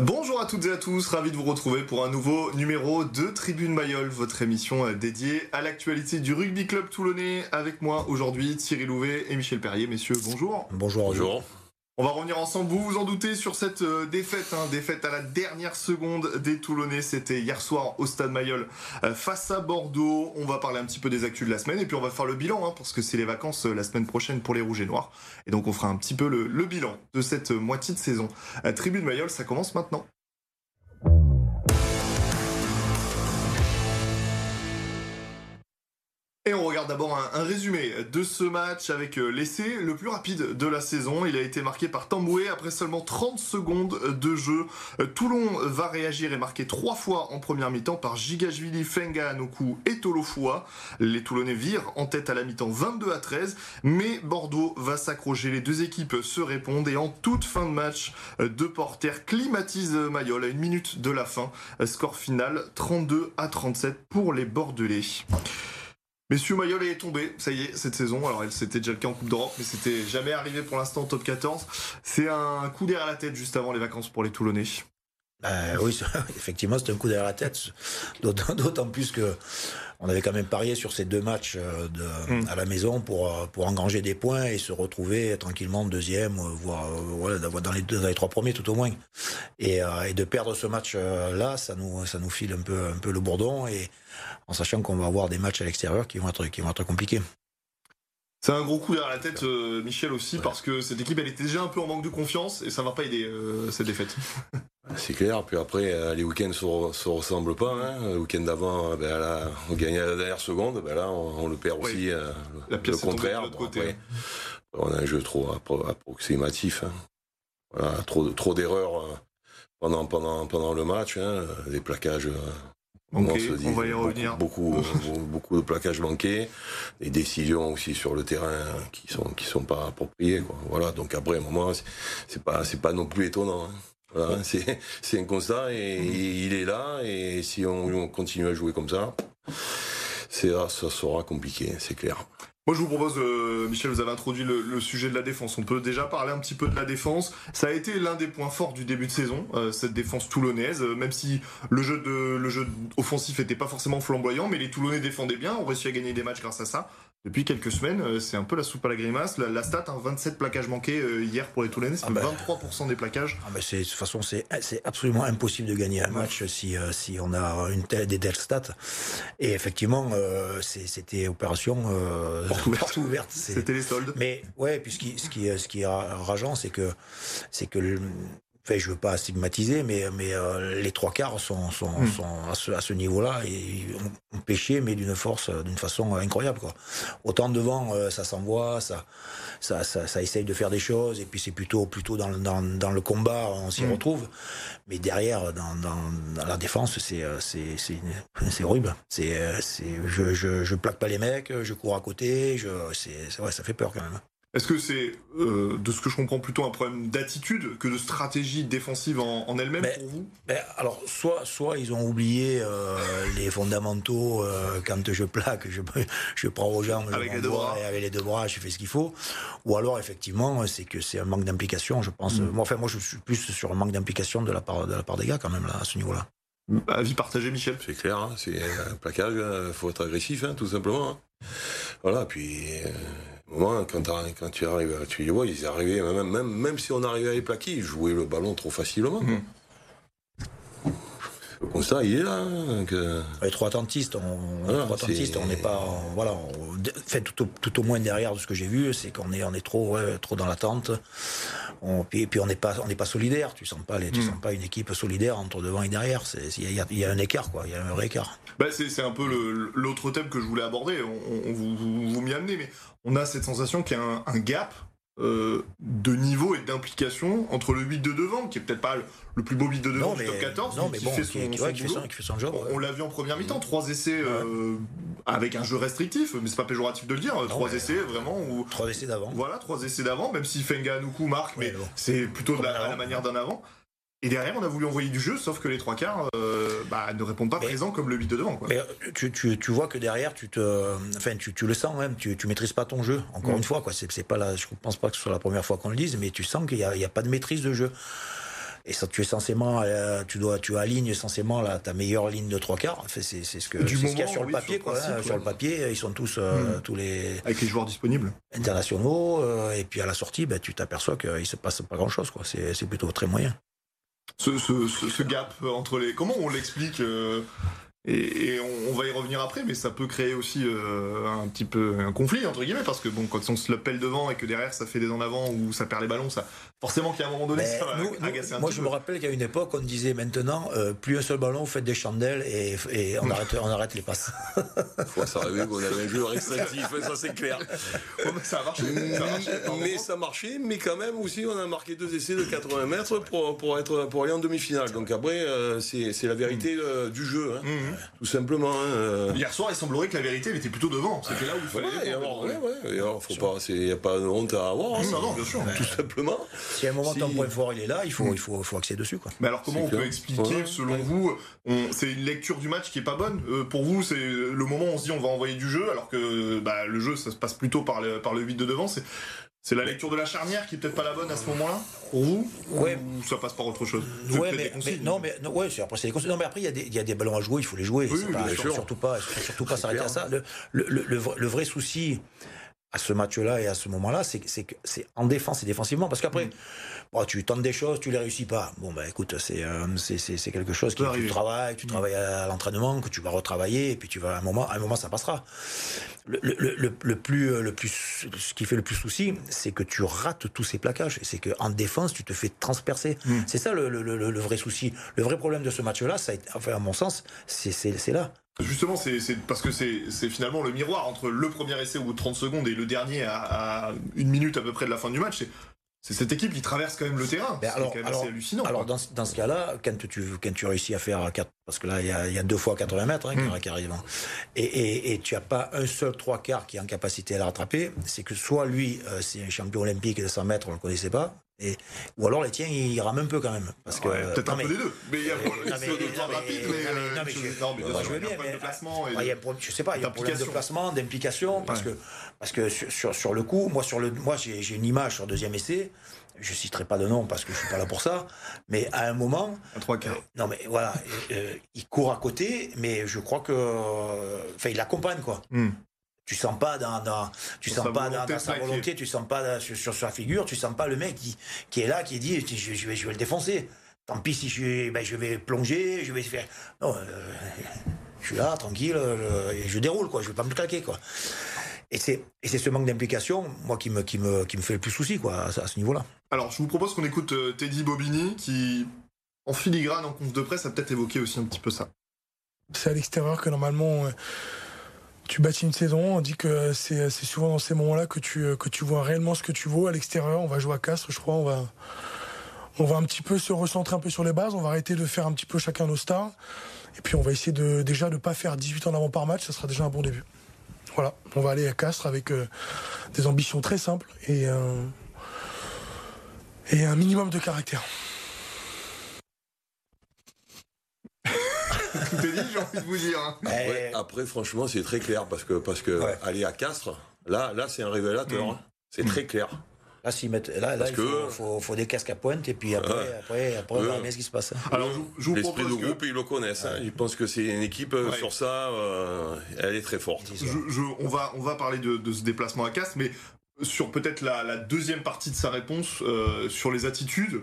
Bonjour à toutes et à tous, ravi de vous retrouver pour un nouveau numéro de Tribune Mayol, votre émission euh, dédiée à l'actualité du rugby club toulonnais. Avec moi aujourd'hui Thierry Louvet et Michel Perrier. Messieurs, bonjour. Bonjour. Bonjour. On va revenir ensemble, vous vous en doutez, sur cette euh, défaite, hein, défaite à la dernière seconde des Toulonnais. C'était hier soir au Stade Mayol euh, face à Bordeaux. On va parler un petit peu des actus de la semaine et puis on va faire le bilan, hein, parce que c'est les vacances la semaine prochaine pour les Rouges et Noirs. Et donc on fera un petit peu le, le bilan de cette moitié de saison. Tribune Mayol, ça commence maintenant. Et on regarde d'abord un, résumé de ce match avec euh, l'essai le plus rapide de la saison. Il a été marqué par Tamboué après seulement 30 secondes de jeu. Euh, Toulon va réagir et marquer trois fois en première mi-temps par Gigashvili, Fenga, Anoku et Tolofua. Les Toulonnais virent en tête à la mi-temps 22 à 13, mais Bordeaux va s'accrocher. Les deux équipes se répondent et en toute fin de match, euh, deux porteurs climatisent Mayol à une minute de la fin. Score final 32 à 37 pour les Bordelais. Messieurs Mayol est tombé, ça y est, cette saison. Alors, c'était déjà le cas en Coupe d'Europe, mais c'était jamais arrivé pour l'instant au top 14. C'est un coup derrière la tête juste avant les vacances pour les Toulonnais. Euh, oui, effectivement, c'est un coup derrière la tête. D'autant plus que on avait quand même parié sur ces deux matchs euh, de, hmm. à la maison pour, euh, pour engranger des points et se retrouver tranquillement deuxième, voire voilà, dans, les deux, dans les trois premiers tout au moins. Et, et de perdre ce match-là, ça nous, ça nous file un peu, un peu le bourdon. Et, en sachant qu'on va avoir des matchs à l'extérieur qui vont être, qui vont être compliqués. C'est un gros coup derrière la tête, euh, Michel aussi, parce que cette équipe, elle était déjà un peu en manque de confiance et ça va pas aider euh, cette défaite. C'est clair. Puis après, euh, les week-ends ne se, ressemblent pas. Hein. Le week-end d'avant, ben, on gagnait à la dernière seconde. Ben là, on, le perd aussi. la pièce le contraire. côté. on a un jeu trop approximatif. Hein. trop, trop d'erreurs pendant, pendant, pendant le match. Hein. Des plaquages on, va y revenir. Beaucoup, beaucoup, de plaquages manqués, des décisions aussi sur le terrain qui sont qui sont pas appropriées. Voilà. Donc après, à un moment, c'est pas c'est pas non plus étonnant. Hein. C'est un constat et, il est là. Et si on, continue à jouer comme ça, ça sera compliqué, c'est clair. Moi, je vous propose, euh, Michel, vous avez introduit le, sujet de la défense. On peut déjà parler un petit peu de la défense. Ça a été l'un des points forts du début de saison, euh, cette défense toulonnaise. Euh, même si le jeu de le jeu offensif n'était pas forcément flamboyant, mais les Toulonnais défendaient bien, ont réussi à gagner des matchs grâce à ça. Depuis quelques semaines, euh, c'est un peu la soupe à la grimace. La, stat, 27 hein, plaquages manqués euh, hier pour les Toulonnais, c'est 23% ah ben. des plaquages. Ah ben de toute façon, c'est absolument impossible de gagner un match si, euh, si on a une telle, des telles stats. Et effectivement, c'était opération porte ouverte. C'était les soldes. Mais ouais, puis ce qui, ce qui, ce qui est rageant, c'est que, c'est que Enfin, je veux pas stigmatiser, mais, mais euh, les trois quarts sont, sont, hmm. sont à ce, à ce niveau-là et ont, pêché, mais d'une force, d'une façon incroyable. Quoi. Autant devant, euh, ça s'envoie, ça, ça, ça, ça, essaye de faire des choses, et puis c'est plutôt, plutôt dans, dans, dans le combat, on s'y hmm. retrouve. Mais derrière, dans, dans, dans la défense, c'est, euh, c'est, horrible. C'est, c'est, je, je, je plaque pas les mecs, je cours à côté, je, c'est, ouais, ça fait peur quand même. Est-ce que c'est, euh, de ce que je comprends, plutôt un problème d'attitude que de stratégie défensive en, elle-même pour vous? Alors, soit, soit ils ont oublié euh, les fondamentaux euh, quand je plaque, je, je prends aux jambes avec les deux bras et avec les deux bras, je fais ce qu'il faut. Ou alors, effectivement, c'est que c'est un manque d'implication, je pense. Mm. Moi, enfin, moi, je suis plus sur un manque d'implication de la part de la part des gars quand même là à ce niveau-là. Avis partagé, Michel. C'est clair, hein, c'est un plaquage, il hein, faut être agressif, hein, tout simplement. Voilà, puis quand tu arrives, tu les vois, ils arrivaient, même, même, même si on arrivait à les plaquer, ils jouaient le ballon trop facilement. Mmh. Le constat, il est là. Hein, les trois attentistes, on, on n'est pas, voilà, fait tout, tout, au moins derrière de ce que j'ai vu, c'est qu'on est, on est trop, trop dans l'attente. On, puis, puis on n'est pas, on n'est pas solidaire. Tu sens pas, les, tu mmh. sens pas une équipe solidaire entre devant et derrière. Il y, y, a un écart, quoi. Il y a un vrai écart. Bah c'est un peu l'autre thème que je voulais aborder. On, vous, vous m'y amenez, mais on a cette sensation qu'il y a un, gap euh, de niveau et d'implication entre le 8 de devant, qui est peut-être pas le, plus beau 8 de devant du top 14, mais, qui, fait son, son, job. On, l'a vu en première mi-temps, trois essais euh, avec un jeu restrictif, mais c'est pas péjoratif de le dire, trois essais vraiment. Ou, trois essais d'avant. Voilà, trois essais d'avant, même si Fenga Nuku marque, mais c'est plutôt à la manière d'un avant. Et derrière, on a voulu envoyer du jeu, sauf que les trois quarts euh, bah, ne répondent pas présent comme le 8 de devant. Quoi. Mais euh, tu, tu, tu, vois que derrière, tu te, enfin, tu, tu le sens même, tu, tu maîtrises pas ton jeu. Encore mm. une fois, quoi. C'est, pas la, je pense pas que ce soit la première fois qu'on le dise, mais tu sens qu'il n'y a, a, pas de maîtrise de jeu. et ça, tu es censément, euh, tu dois, tu alignes la, ta meilleure ligne de trois quarts. Enfin, c'est, c'est ce que Du c'est ce qu'il y a sur le papier, sur le hein. Sur le papier, ils sont tous, euh, Mm. tous les Avec les joueurs disponibles. internationaux, euh, et puis à la sortie, ben, tu t'aperçois qu'il se passe pas grand chose, quoi. C'est, c'est plutôt très moyen. Ce, gap entre les. Comment on l'explique euh, et, on va y revenir après, mais ça peut créer aussi euh, un petit peu un conflit entre guillemets parce que bon, quand on se le pèle devant et que derrière ça fait des en avant ou ça perd les ballons, ça forcément qu'à un moment donné Mais ça va nous- nous- agacer un moi, petit je peu. me rappelle qu'à une époque, on disait maintenant, euh, plus un seul ballon, vous faites des chandelles et, et on, arrête, on arrête les passes. Faut ça arriver qu'on avait un joueur extractif, ça c'est clair. Mais ça a marché. Ça a marché mais ça marchait, mais quand même aussi on a marqué deux essais de 80 mètres pour, pour, être, pour aller en demi-finale. Donc après, euh, c'est c'est la vérité euh, du jeu, hein, Mhm. tout simplement. hein, euh. Hier soir, il semblerait que la vérité elle était plutôt devant. C'était là où il fallait. Alors, ouais, ouais, alors, faut pas, il n'y a pas de honte à avoir, hein, Non, non, bien sûr. tout simplement. Si à un moment Si- ton point fort il est là, il faut, il faut, faut axer dessus. Quoi. Mais alors comment on peut expliquer, Ouais. selon vous, on- c'est une lecture du match qui est pas bonne? Euh, Pour vous, c'est le moment où on se dit on va envoyer du jeu, alors que bah, le jeu ça se passe plutôt par le, par le 8 de devant. C'est c'est la lecture de la charnière qui est peut-être pas la bonne à ce moment-là? Pour vous? Ouais. Ou ça passe par autre chose? Ouais, mais, non, mais non, ouais, c'est- après c'est. Non, mais après il y, a des- il y a des ballons à jouer, il faut les jouer. Oui, oui, pas- surtout pas, surtout pas s'arrêter à ça. Le, le, le, le vrai- le vrai souci à ce match-là et à ce moment-là, c'est que c'est que c'est en défense et défensivement, parce qu'après, Mm. bon, tu tentes des choses, tu les réussis pas. Bon, bah écoute, c'est euh, c'est quelque chose qui peut tu arriver. travailles, tu Mm. travailles à l'entraînement, que tu vas retravailler, et puis tu vas à un moment, à un moment ça passera. Le, le, le, le plus, euh, le plus, ce qui fait le plus souci, c'est que tu rates tous ces plaquages. C'est que en défense, tu te fais transpercer. Mm. C'est ça le, le, le, le vrai souci. Le vrai problème de ce match-là, ça a été, enfin à mon sens, c'est là. Justement, c'est parce que c'est finalement le miroir entre le premier essai au bout de 30 secondes et le dernier à, à une minute à peu près de la fin du match. C'est- cette équipe qui traverse quand même le terrain. Ben c'est alors- quand même alors- assez hallucinant. Alors quoi. dans, ce- dans ce cas-là, quand tu, quand tu réussis à faire 4, parce que là il y a, il y a deux fois 80 mètres hein, qui- Mm. qui arrivent, hein, et, et, et tu n'as pas un seul trois quarts qui est en capacité à la rattraper, c'est que soit lui euh, c'est un champion olympique de 100 mètres, on le connaissait pas, et, ou alors les tiens ils rament un peu quand même. Parce que, Ouais, peut-être un mais- peu des deux. Mais il y a euh, un problème de placement. et- Ouais, il y a je sais pas, il y a un problème de placement, d'implication, parce que parce que sur, sur, le coup, moi sur le moi j'ai j'ai une image sur le deuxième essai. Je citerai pas de nom parce que je suis pas là pour ça, mais à un moment, À trois quarts. euh, non mais voilà, euh, il court à côté, mais je crois que, euh, enfin, il accompagne quoi. Hmm. Tu sens pas dans, dans tu sens pas dans, volonté dans de sa volonté, tu sens pas dans- sur, sur sa figure, tu sens pas le mec qui, qui est là, qui dit je, je vais, je vais le défoncer. Tant pis si je, ben, je vais plonger, je vais faire. Non, euh, je suis là, tranquille, euh, je déroule quoi, je vais pas me claquer quoi. Et c'est et c'est ce manque d'implication, moi, qui me, qui, me, qui me fait le plus souci quoi, à, à ce niveau-là. Alors, je vous propose qu'on écoute euh, Teddy Bobini qui, en filigrane, en conf de presse, a peut-être évoqué aussi un petit peu ça. C'est à l'extérieur que normalement euh, tu bâtis une saison. On dit que c'est c'est souvent dans ces moments-là que tu, euh, que tu vois réellement ce que tu vaux. À l'extérieur, on va jouer à Castres, je crois. On va, on va un petit peu se recentrer un peu sur les bases. On va arrêter de faire un petit peu chacun nos stars. Et puis on va essayer de déjà de pas faire 18 en avant par match. Ça sera déjà un bon début. Voilà, on va aller à Castres avec euh, des ambitions très simples et, euh, et un minimum de caractère. Tout est dit, j'ai envie de vous dire. hein. Après, après, franchement, c'est très clair parce que, parce que Ouais. aller à Castres, là, là c'est un révélateur. Mm. hein. C'est très clair. Là, s'ils mettent, là, là il que- faut, faut, faut des casques à pointe et puis après, Ouais. après, après, on Ouais. verra bien ce qui se passe. Alors, je, je vous L'esprit de propose que- groupe, ils le connaissent. hein. Ils pensent que c'est une équipe euh, Ouais. sur ça, euh, elle est très forte. Je- je- on, va, on va parler de, de ce déplacement à Castres, mais sur peut-être la, la deuxième partie de sa réponse euh, sur les attitudes.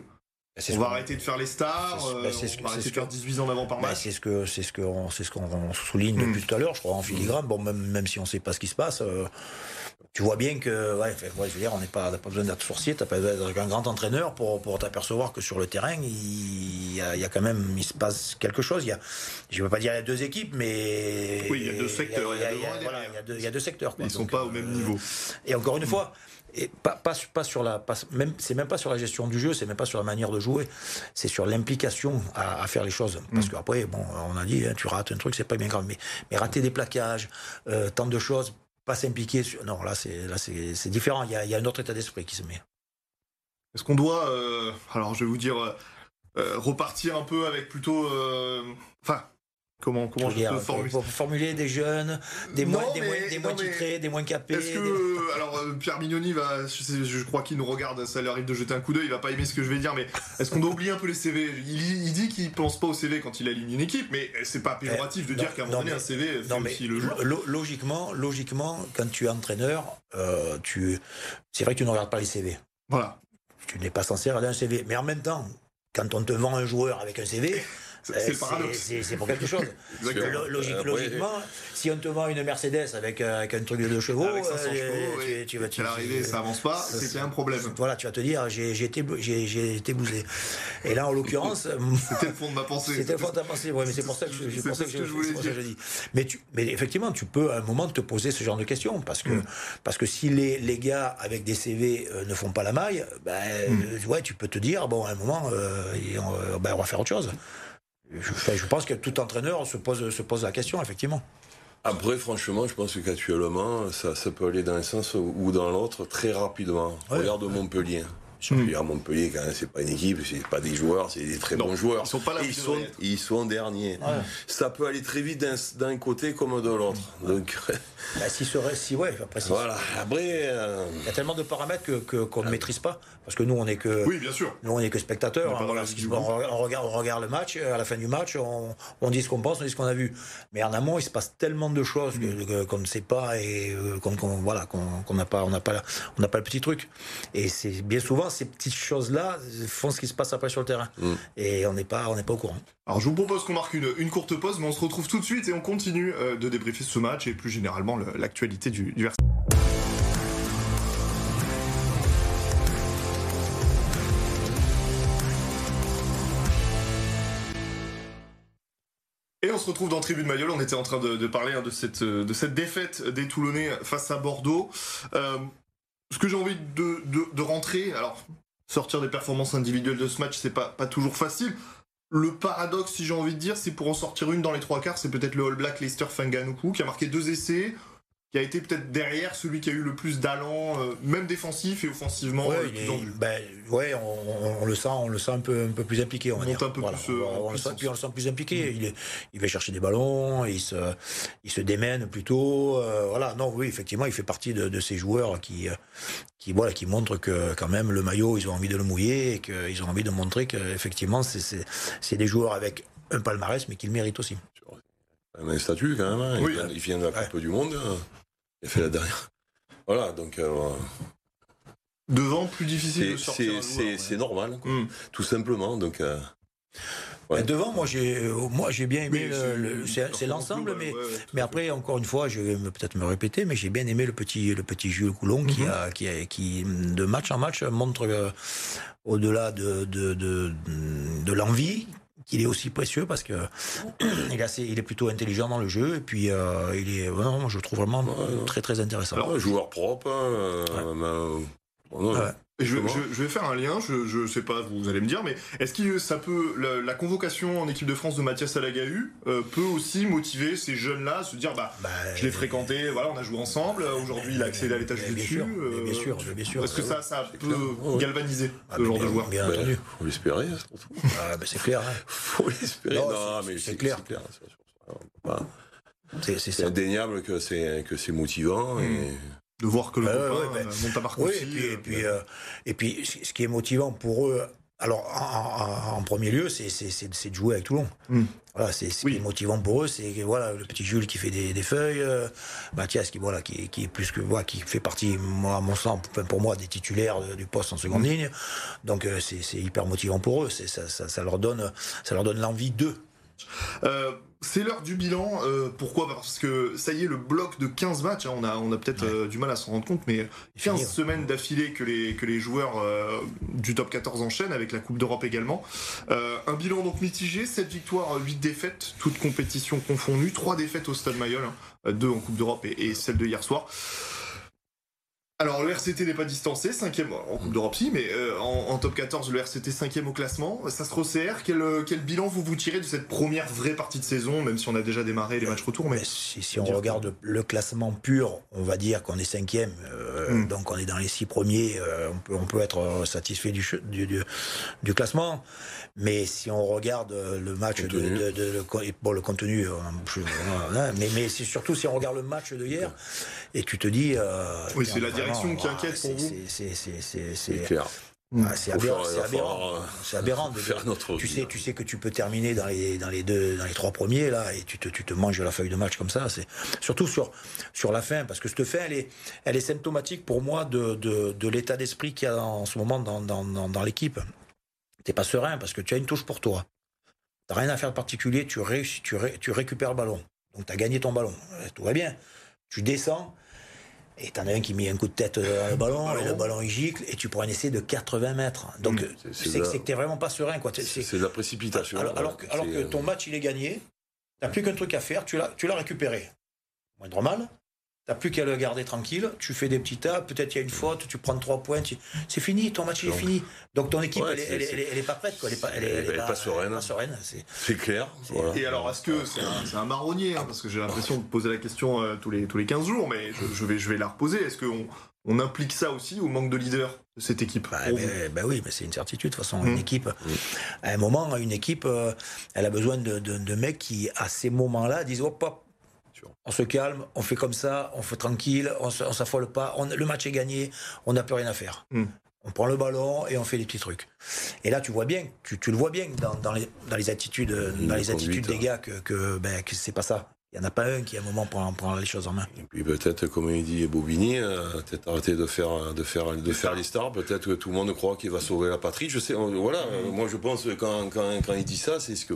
C'est On ce va qu'on- arrêter de faire les stars, euh, bah, ce on va c'est arrêter ce de faire que- 18 en avant par Bah, match. c'est ce que c'est ce qu'on c'est ce qu'on souligne Mm. depuis tout à l'heure, je crois en filigrane. Bon, même même si on sait pas ce qui se passe, euh, tu vois bien que ouais, je veux dire, on n'est pas besoin d'être sorcier, t'as pas besoin d'être un grand entraîneur pour pour t'apercevoir que sur le terrain, il y, a, il y a quand même il se passe quelque chose. Il y a, je veux pas dire il y a deux équipes, mais Oui, il y a deux secteurs, il y a il y a, il y deux, secteurs. quoi. Ils sont Donc, pas au euh, même niveau. Et encore une fois, et pas, pas, pas sur la, pas, même, c'est même pas sur la gestion du jeu, c'est même pas sur la manière de jouer, c'est sur l'implication à, à faire les choses. Parce Mm. qu'après, bon, on a dit, hein, tu rates un truc, c'est pas bien grave, mais, mais rater des plaquages, euh, tant de choses, pas s'impliquer, sur... non, là, c'est, différent. Il y, a, il y a un autre état d'esprit qui se met. Est-ce qu'on doit, euh, alors je vais vous dire, euh, euh, repartir un peu avec plutôt, enfin, Comment, comment je, peux formuler pour formuler des jeunes, des moins, des moins, des moins titrés, des moins capés. Est-ce que alors euh, Pierre Mignoni va, je, je crois qu'il nous regarde, ça lui arrive de jeter un coup d'œil, il va pas aimer ce que je vais dire, mais est-ce qu'on doit oublier un peu les CV il, il, dit qu'il pense pas au CV quand il aligne une équipe, mais c'est pas péjoratif de eh, dire qu'à un moment donné un CV fait aussi le jeu. Logiquement, logiquement, quand tu es entraîneur, euh, tu, c'est vrai que tu ne regardes pas les CV. Voilà. Tu n'es pas censé regarder un CV, mais en même temps, quand on te vend un joueur avec un CV. C'est le paradoxe. C'est pour quelque chose. logiquement, si on te vend une Mercedes avec, euh, avec un truc de deux chevaux, avec 500 euh, chevaux tu, tu, vas. Tu, l'arrivée, ça avance pas, c'est un problème. Voilà, tu vas te dire, j'ai été, été bousé. Et là, en l'occurrence. C'était le fond de ma pensée. C'était le fond de ta pensée, oui, mais c'est pour ça que je, c'est pour ça que je, voulais dire. Dis. Mais, tu, mais effectivement, tu peux à un moment te poser ce genre de questions. Parce que, mm. parce que si les, les gars avec des CV euh, ne font pas la maille, ben, mm. ouais, tu peux te dire, bon, à un moment, on, ben, on va faire autre chose. Je, pense que tout entraîneur se pose, se pose la question, effectivement. Après, franchement, je pense qu'actuellement, ça, ça peut aller dans un sens ou dans l'autre très rapidement. Regarde Montpellier. Mmh. À Montpellier, quand même, c'est pas une équipe, c'est pas des joueurs, c'est des très bons joueurs. Ils sont pas là. Ils sont, ils sont derniers. Ça peut aller très vite d'un côté comme de l'autre. Donc. Bah, si serait, si ouais, après. Voilà. Après. Euh, Il y a tellement de paramètres que qu'on ne maîtrise pas, parce que nous on est que. Oui, bien sûr. Nous on est que spectateurs. On, on, regarde, on regarde le match. À la fin du match, on, dit ce qu'on pense, on dit ce qu'on a vu. Mais en amont, il se passe tellement de choses mm. qu'on ne sait pas et euh, qu'on voilà qu'on n'a pas, on n'a pas, on n'a pas le petit truc. Et c'est bien souvent ces petites choses-là font ce qui se passe après sur le terrain. Mm. Et on n'est pas, on n'est pas au courant. Alors je vous propose qu'on marque une, une, courte pause, mais on se retrouve tout de suite et on continue euh, de débriefer ce match et plus généralement l'actualité du, du Et on se retrouve dans Tribune Mayol. On était en train de, parler hein, de, cette, de cette défaite des Toulonnais face à Bordeaux. Euh, ce que j'ai envie de, de, rentrer, alors sortir des performances individuelles de ce match, c'est pas, pas toujours facile. Le paradoxe, si j'ai envie de dire, c'est pour en sortir une dans les trois quarts, c'est peut-être le All Black Leicester Fanganuku qui a marqué deux essais, qui a été peut-être derrière celui qui a eu le plus d'allant, euh, même défensif et offensivement. Ouais, euh, ben, ouais on, le sent, on le sent un peu, un peu plus impliqué. On, va dire. Un peu plus, euh, on, le sent, on, le sent, plus impliqué. Il, va chercher des ballons, il se, il se démène plutôt. voilà, non, oui, effectivement, il fait partie de, de ces joueurs qui, qui, voilà, qui montrent que quand même le maillot, ils ont envie de le mouiller et qu'ils ont envie de montrer qu'effectivement, c'est des joueurs avec un palmarès, mais qu'ils méritent aussi. Un statut quand même. Hein. Oui. Il, vient, de la Coupe du Monde. Il a fait la dernière. Voilà, donc. Euh, Devant, plus difficile de sortir. C'est normal, hmm. tout simplement. Donc. Euh, devant, moi j'ai, euh, moi j'ai bien aimé. c'est l'ensemble, mais, mais après encore une fois, je vais peut-être me répéter, mais j'ai bien aimé le petit, le petit Jules Coulon qui mhm. a, qui, a, qui de match en match montre au-delà de, de, de, de l'envie il est aussi précieux parce que il est, assez, il est plutôt intelligent dans le jeu et puis euh, il est vraiment, je trouve vraiment très très intéressant. Alors, joueur propre. Hein, euh, je, vais faire un lien, je, ne sais pas, vous allez me dire, mais est-ce que ça peut, la, convocation en équipe de France de Mathias Alagahu euh, peut aussi motiver ces jeunes-là à se dire, bah, bah je l'ai fréquenté, voilà, on a joué ensemble, aujourd'hui il a accédé à l'étage du dessus. Bien sûr, bien sûr. Est-ce que ça, ça peut galvaniser ah, ce genre de joueur? Bien entendu. Faut l'espérer, ah, bah, c'est clair. Hein. Faut l'espérer. Non, mais c'est clair. C'est indéniable que c'est motivant et hmm de voir que le copain ouais, euh, Oui, et puis, et, puis, euh, et puis, ce qui est motivant pour eux, alors en, premier lieu, c'est de jouer avec Toulon. Hmm. Voilà, c'est ce qui est motivant pour eux, c'est voilà le petit Jules qui fait des, des feuilles, euh, Mathias qui voilà qui, qui, est plus que moi, qui fait partie moi à mon sens pour moi des titulaires du poste en seconde ligne. Donc c'est hyper motivant pour eux. Ça, ça, ça, leur donne ça leur donne l'envie d'eux. Euh, c'est l'heure du bilan. Euh, pourquoi? Parce que ça y est, le bloc de 15 matchs, hein, on a, on a peut-être euh, du mal à s'en rendre compte, mais 15 semaines d'affilée que les, que les joueurs du top 14 enchaînent, avec la Coupe d'Europe également. un bilan donc mitigé, 7 victoires, 8 défaites, toutes compétitions confondues, 3 défaites au Stade Mayol, hein, 2 en Coupe d'Europe et, et, celle de hier soir. Alors le RCT n'est pas distancé, cinquième en Coupe d'Europe si, mais euh, en, en top 14 le RCT cinquième au classement. Ça se resserre. Quel, euh, quel bilan vous vous tirez de cette première vraie partie de saison, même si on a déjà démarré les matchs retour mais si, si on regarde le classement pur, on va dire qu'on est cinquième, euh, Mm. donc on est dans les six premiers. euh, on, peut, on peut être satisfait du, che- du, du, du classement. Mais si on regarde le match de, Contenu. de, de- le co- bon, le contenu, je- voilà, mais, mais c'est surtout si on regarde le match de hier et tu te dis. euh, Oui, c'est la vraiment, direction qui inquiète pour c'est- vous. c'est- clair. ah, c'est aberrant. C'est aberrant. falloir, C'est aberrant de- faire notre tu sais, tu sais que tu peux terminer dans les, dans les deux, dans les trois premiers là, et tu te, tu te manges la feuille de match comme ça. C'est surtout sur, sur la fin, parce que cette fin, elle est, elle est symptomatique pour moi de, de, de l'état d'esprit qu'il y a en ce moment dans, dans, dans, dans l'équipe. T'es pas serein parce que tu as une touche pour toi. T'as rien à faire de particulier, tu, réussis, tu, ré- tu récupères le ballon. Donc tu as gagné ton ballon. Tout va bien. Tu descends. Et t'en as un qui met un coup de tête dans le ballon, et le ballon il gicle, et tu prends un essai de 80 mètres. Donc, C'est- que la- c'est que t'es vraiment pas serein, quoi. C'est- de la précipitation. alors, alors que, alors que euh, ton match, il est gagné, t'as plus qu'un truc à faire, tu l'as, tu l'as récupéré. Moindre mal, t'as plus qu'à le garder tranquille, tu fais des petits tas, peut-être il y a une faute, tu prends trois points, tu- c'est fini, ton match il est fini. Donc ton équipe, ouais, elle, est, c'est- elle, est- c'est- elle est- elle est pas prête, quoi. Elle est pas, elle Elle est- pas sereine. pas sereine, c'est- C'est clair. voilà. Et alors, est-ce que c'est un, marronnier hein, Parce que j'ai l'impression de poser la question euh, tous, les, tous les 15 jours, mais je, je vais, je vais la reposer. Est-ce qu'on on implique ça aussi au manque de leader de cette équipe Bah, mais- bah oui, mais c'est une certitude. De toute façon, Mhm. une équipe, à un moment, une équipe, euh, elle a besoin de, de- de mecs qui, à ces moments-là, disent hop, hop, on se calme, on fait comme ça, on fait tranquille, on se- on s'affole pas, on- le match est gagné, on n'a plus rien à faire. Mhm. On prend le ballon et on fait des petits trucs. Et là, tu vois bien, tu, tu le vois bien dans, dans les, dans les attitudes, dans les attitudes des gars que, que, ben, que c'est pas ça. Il n'y en a pas un qui, à un moment, prend, prend les choses en main. Et puis peut-être, comme il dit Bobigny, euh, peut-être arrêter de faire, de faire, de faire les stars. Peut-être que tout le monde croit qu'il va sauver la patrie. Je sais, euh, voilà. euh, Moi, je pense que quand, quand, quand il dit ça, c'est ce que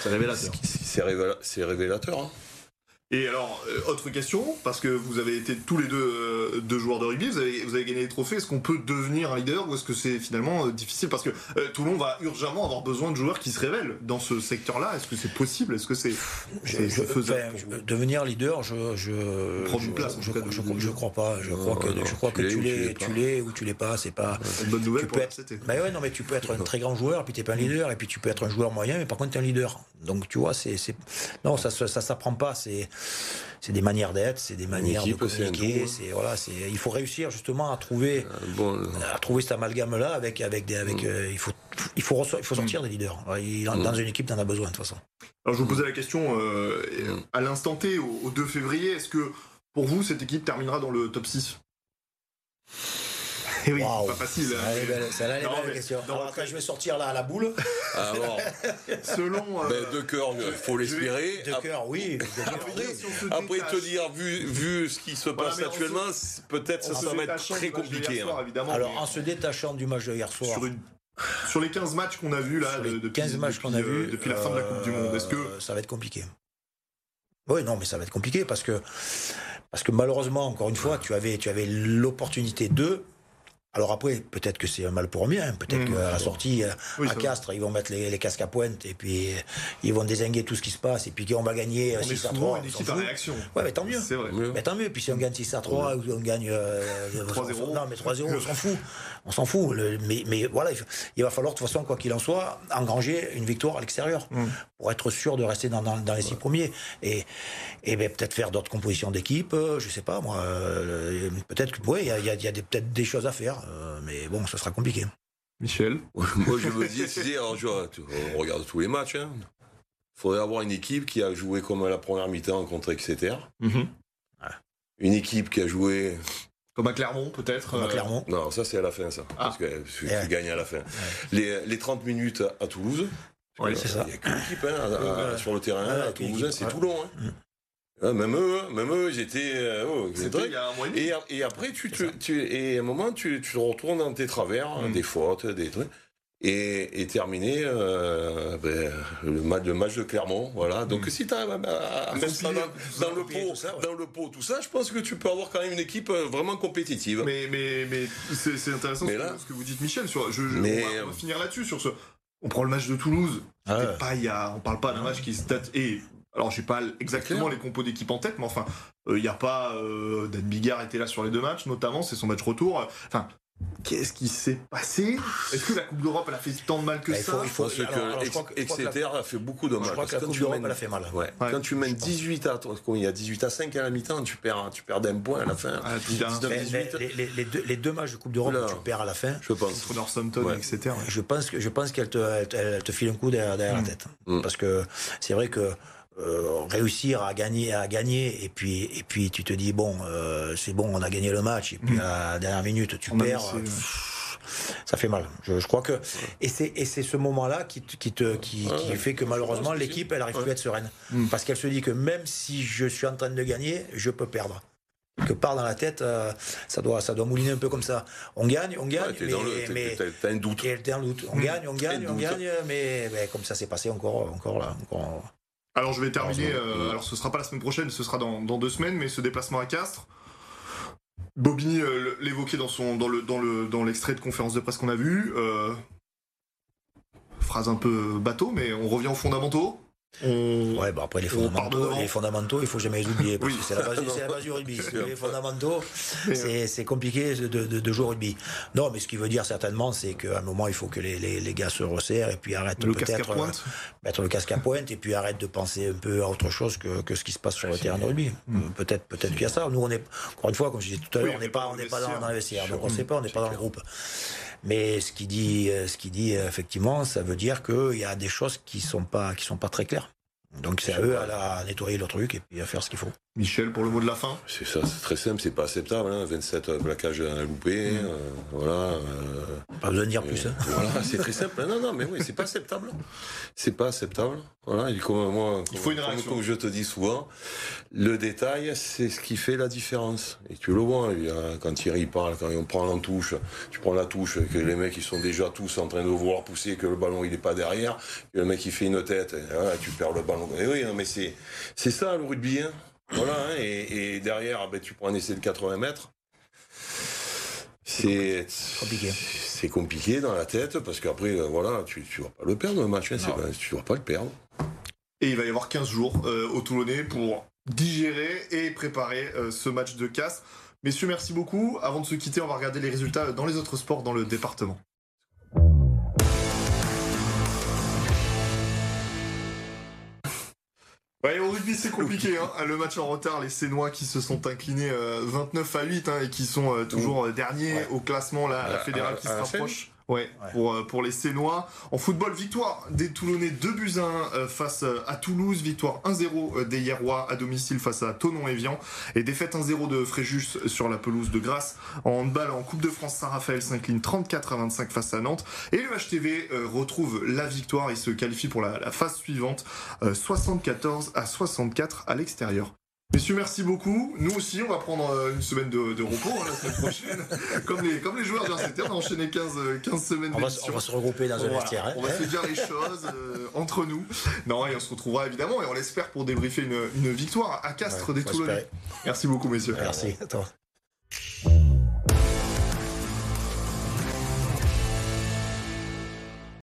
C'est révélateur. c'est révéla- c'est révélateur. hein. Et alors, euh, autre question, parce que vous avez été tous les deux, euh, deux joueurs de rugby, vous avez, vous avez gagné des trophées, est-ce qu'on peut devenir un leader ou est-ce que c'est finalement euh, difficile Parce que euh, Toulon va urgemment avoir besoin de joueurs qui se révèlent dans ce secteur-là. Est-ce que c'est possible? Est-ce que c'est faisable je- devenir leader, je je Prendre une je- place, en je, tout cas, je, je crois pas. Je crois que non, je crois tu que l'es tu ou tu l'es, l'es pas. tu l'es ou tu l'es pas. C'est pas. C'est une bonne nouvelle tu pour peux être. Bah ouais, non, mais tu peux être un très grand joueur, puis t'es pas un leader, et puis tu peux être un joueur moyen, mais par contre t'es un leader. Donc tu vois, c'est non, ça se- ça s'apprend pas. C'est c'est des manières d'être, c'est des manières équipe, de communiquer. C'est voilà, c'est il faut réussir justement à trouver Euh, Bon, à trouver cet amalgame là avec avec des avec euh, il faut il faut il faut sortir des leaders. Il- Mm. dans une équipe, t'en as besoin de toute façon. Alors je vous posais la question euh, Mm. à l'instant T, au, au 2 février, est-ce que pour vous cette équipe terminera dans le top 6 Eh oui, Waouh. pas facile. hein, mais belle, Non, la question. Alors, attends, je vais sortir là la boule. alors, Selon. euh, ben, de cœur, il faut l'espérer. De cœur, oui. de oui. Après te dire, vu, vu ce qui se Voilà, passe actuellement, peut-être ça, ça va être détachant très du match de hier compliqué. soir, hein. évidemment, Alors, mais en se détachant du match de hier soir, sur, une- sur les 15 matchs qu'on a vus là, de- depuis, 15 matchs depuis, qu'on a euh, vus, depuis la fin de la Coupe du Monde, est-ce que euh, ça va être compliqué Oui, non, mais ça va être compliqué parce que parce que malheureusement, encore une fois, tu avais tu avais l'opportunité de alors après, peut-être que c'est un mal pour un bien. Peut-être Mmh. qu'à la sortie, euh, Oui, à va. Castres, ils vont mettre les, les casques à pointe et puis euh, ils vont désinguer tout ce qui se passe et puis on va gagner euh, on est 6 à souvent 3. une on s'en équipe fout. réaction Ouais, mais tant mieux. C'est vrai. Mieux. Mais tant mieux, puis si on gagne 6 à 3 ou on gagne euh, 3-0. Non, mais 3-0, on s'en fout. On s'en fout. Le- mais, mais voilà, il va falloir de toute façon, quoi qu'il en soit, engranger une victoire à l'extérieur Mm. pour être sûr de rester dans, dans- dans les six premiers. Et, et ben, peut-être faire d'autres compositions d'équipe, je sais pas, moi. euh, peut-être que, ouais, il y a, y a- y a peut-être des choses à faire, euh, mais bon, ça sera compliqué. Michel Moi, je me dis, tu sais, alors, on regarde tous les matchs. Il faudrait avoir une équipe qui a joué comme à la première mi-temps contre Exeter. Une équipe qui a joué. Comme à Clermont, peut-être. Comme à euh, Clermont. Non, ça c'est à la fin, ça. Ah. Parce que tu, Ouais. tu gagnes à la fin. Les, les 30 minutes à Toulouse. C'est ça. Il n'y a qu'une équipe hein, à- Ouais. sur le terrain. Ouais, à Toulouse, c'est ouais. Toulon. hein. Ah, même eux, hein, même eux, ils étaient. euh, oh, et. Et, et après, tu, te- tu, et à un moment, tu, tu te retournes dans tes travers, hein, Mm. des fautes, des trucs. Et, et terminer euh, ben, le, match, le match de Clermont. Voilà. Donc, Mm. si tu arrives à, mettre ça dans, dans le pot, tout ça, ouais. dans le pot, tout ça, je pense que tu peux avoir quand même une équipe euh, vraiment compétitive. Mais, mais, mais c'est intéressant Mais ce, que- là- ce que vous dites, Michel. Sur, je, je- Mais- on, va, on va finir là-dessus. Sur ce, on prend le match de Toulouse. Ah ouais. pas y a, on parle pas d'un match qui se date. Et alors j'ai pas exactement les compos d'équipe en tête, mais enfin, il n'y a pas. Euh, Dan Bigard était là sur les deux matchs, notamment, c'est son match retour. Enfin, Qu'est-ce qui s'est passé? Est-ce que la Coupe d'Europe elle a fait tant de mal que bah, ça? il faut, que Exeter a fait beaucoup de mal. Je crois que la Coupe d'Europe elle a fait mal. Ouais. Quand tu mènes 18 à il y a 18 à 5 à la mi-temps, tu perds tu perds d'un point à la fin. Ah, 19, 18. Les, les, les, deux, les, deux, matchs de Coupe d'Europe tu perds à la fin. Je pense. Contre Northampton, ouais. etc. Je pense que je pense qu'elle te, elle, te file un coup derrière, derrière la mm. tête. Mm. Parce que c'est vrai que euh, réussir à gagner, à gagner, et puis, et puis tu te dis bon, euh, c'est bon, on a gagné le match, et puis mm. à la dernière minute tu perds. ça fait mal. Je, je crois que et c'est et c'est ce moment-là qui, qui te qui, qui fait que malheureusement l'équipe elle arrive plus à être sereine mm. parce qu'elle se dit que même si je suis en train de gagner, je peux perdre que part dans la tête, euh, ça doit, ça doit mouliner un peu comme ça. On gagne, on gagne, mais, t'as un doute. un doute. On gagne, on gagne, on gagne, mais, mais, comme ça s'est passé encore, encore là, encore, alors je vais terminer, euh, alors ce sera pas la semaine prochaine, ce sera dans, deux semaines, mais ce déplacement à Castres, Bobigny euh, l'évoquait dans son dans le dans le dans l'extrait de conférence de presse qu'on a vu. Euh, phrase un peu bateau, mais on revient aux fondamentaux. Ouais, bah après les fondamentaux, les fondamentaux, il faut jamais les oublier parce que c'est la, la, base du rugby. les fondamentaux, c'est compliqué de, de, de, jouer au rugby. Non, mais ce qui veut dire certainement, c'est qu'à un moment, il faut que les, les, les, gars se resserrent et puis arrêtent peut-être euh, mettre le casque à pointe et puis arrêtent de penser un peu à autre chose que, que ce qui se passe sur le terrain de rugby. Mm. Euh, peut-être, peut-être qu'il y a ça. Nous, on est encore une fois, comme je disais tout à l'heure, on n'est pas, on n'est pas dans, dans le vestiaire, donc on ne sait pas, on n'est pas dans le groupe. Mais ce qui dit, euh, ce qui dit effectivement, ça veut dire qu'il y a des choses qui sont pas, qui sont pas très claires. Donc c'est à eux à, nettoyer le truc et puis à faire ce qu'il faut. Michel, pour le mot de la fin? C'est ça, c'est très simple, c'est pas acceptable. Hein, 27 plaquages à louper, mm. euh, voilà. Euh, pas besoin de dire plus. Hein. Voilà, c'est très simple. Non, non, mais oui, c'est pas acceptable. C'est pas acceptable. Voilà, il, comme moi, il faut une réaction. Comme, je te dis souvent, le détail, c'est ce qui fait la différence. Et tu le vois, quand Thierry parle, quand on prend la touche, tu prends la touche, que les mecs ils sont déjà tous en train de voir pousser, que le ballon il est pas derrière, que le mec il fait une tête, et, tu perds le ballon. Et oui, non, mais c'est c'est ça le rugby. Hein. Voilà, hein, et, derrière, ah ben, tu prends un essai de 80 mètres. C'est compliqué. C'est compliqué dans la tête parce qu'après, euh, voilà, tu ne vas pas le perdre le match, hein, tu ne vas pas le perdre. Et il va y avoir 15 jours euh, au Toulonnais pour digérer et préparer euh, ce match de casse. Messieurs, merci beaucoup. Avant de se quitter, on va regarder les résultats dans les autres sports dans le département. Ouais, au rugby c'est compliqué. Hein. Le match en retard, les Sénois qui se sont inclinés 29 euh, à 8 hein, et qui sont euh, toujours euh, derniers au classement, la, la fédérale qui se rapproche. Ouais, pour, euh, pour les Sénois. En football, victoire des Toulonnais 2 buts 1 euh, face euh, à Toulouse, victoire 1-0 des Hierrois à domicile face à Tonon-Evian et défaite 1-0 de Fréjus sur la pelouse de Grasse. En handball, en Coupe de France, Saint-Raphaël s'incline 34 à 25 face à Nantes et le HTV retrouve la victoire et se qualifie pour la, la phase suivante 74 à 64 à l'extérieur. Messieurs, merci beaucoup. Nous aussi, on va prendre euh, une semaine de, repos hein, la semaine prochaine. comme, les, comme les joueurs du RCT, on a enchaîné 15, 15 semaines on va, on va se regrouper dans un vestiaire. Hein. On va se dire les choses euh, entre nous. Non, et on se retrouvera évidemment, et on l'espère pour débriefer une, une victoire à Castres des Toulonnais. Merci beaucoup, messieurs. Merci à toi.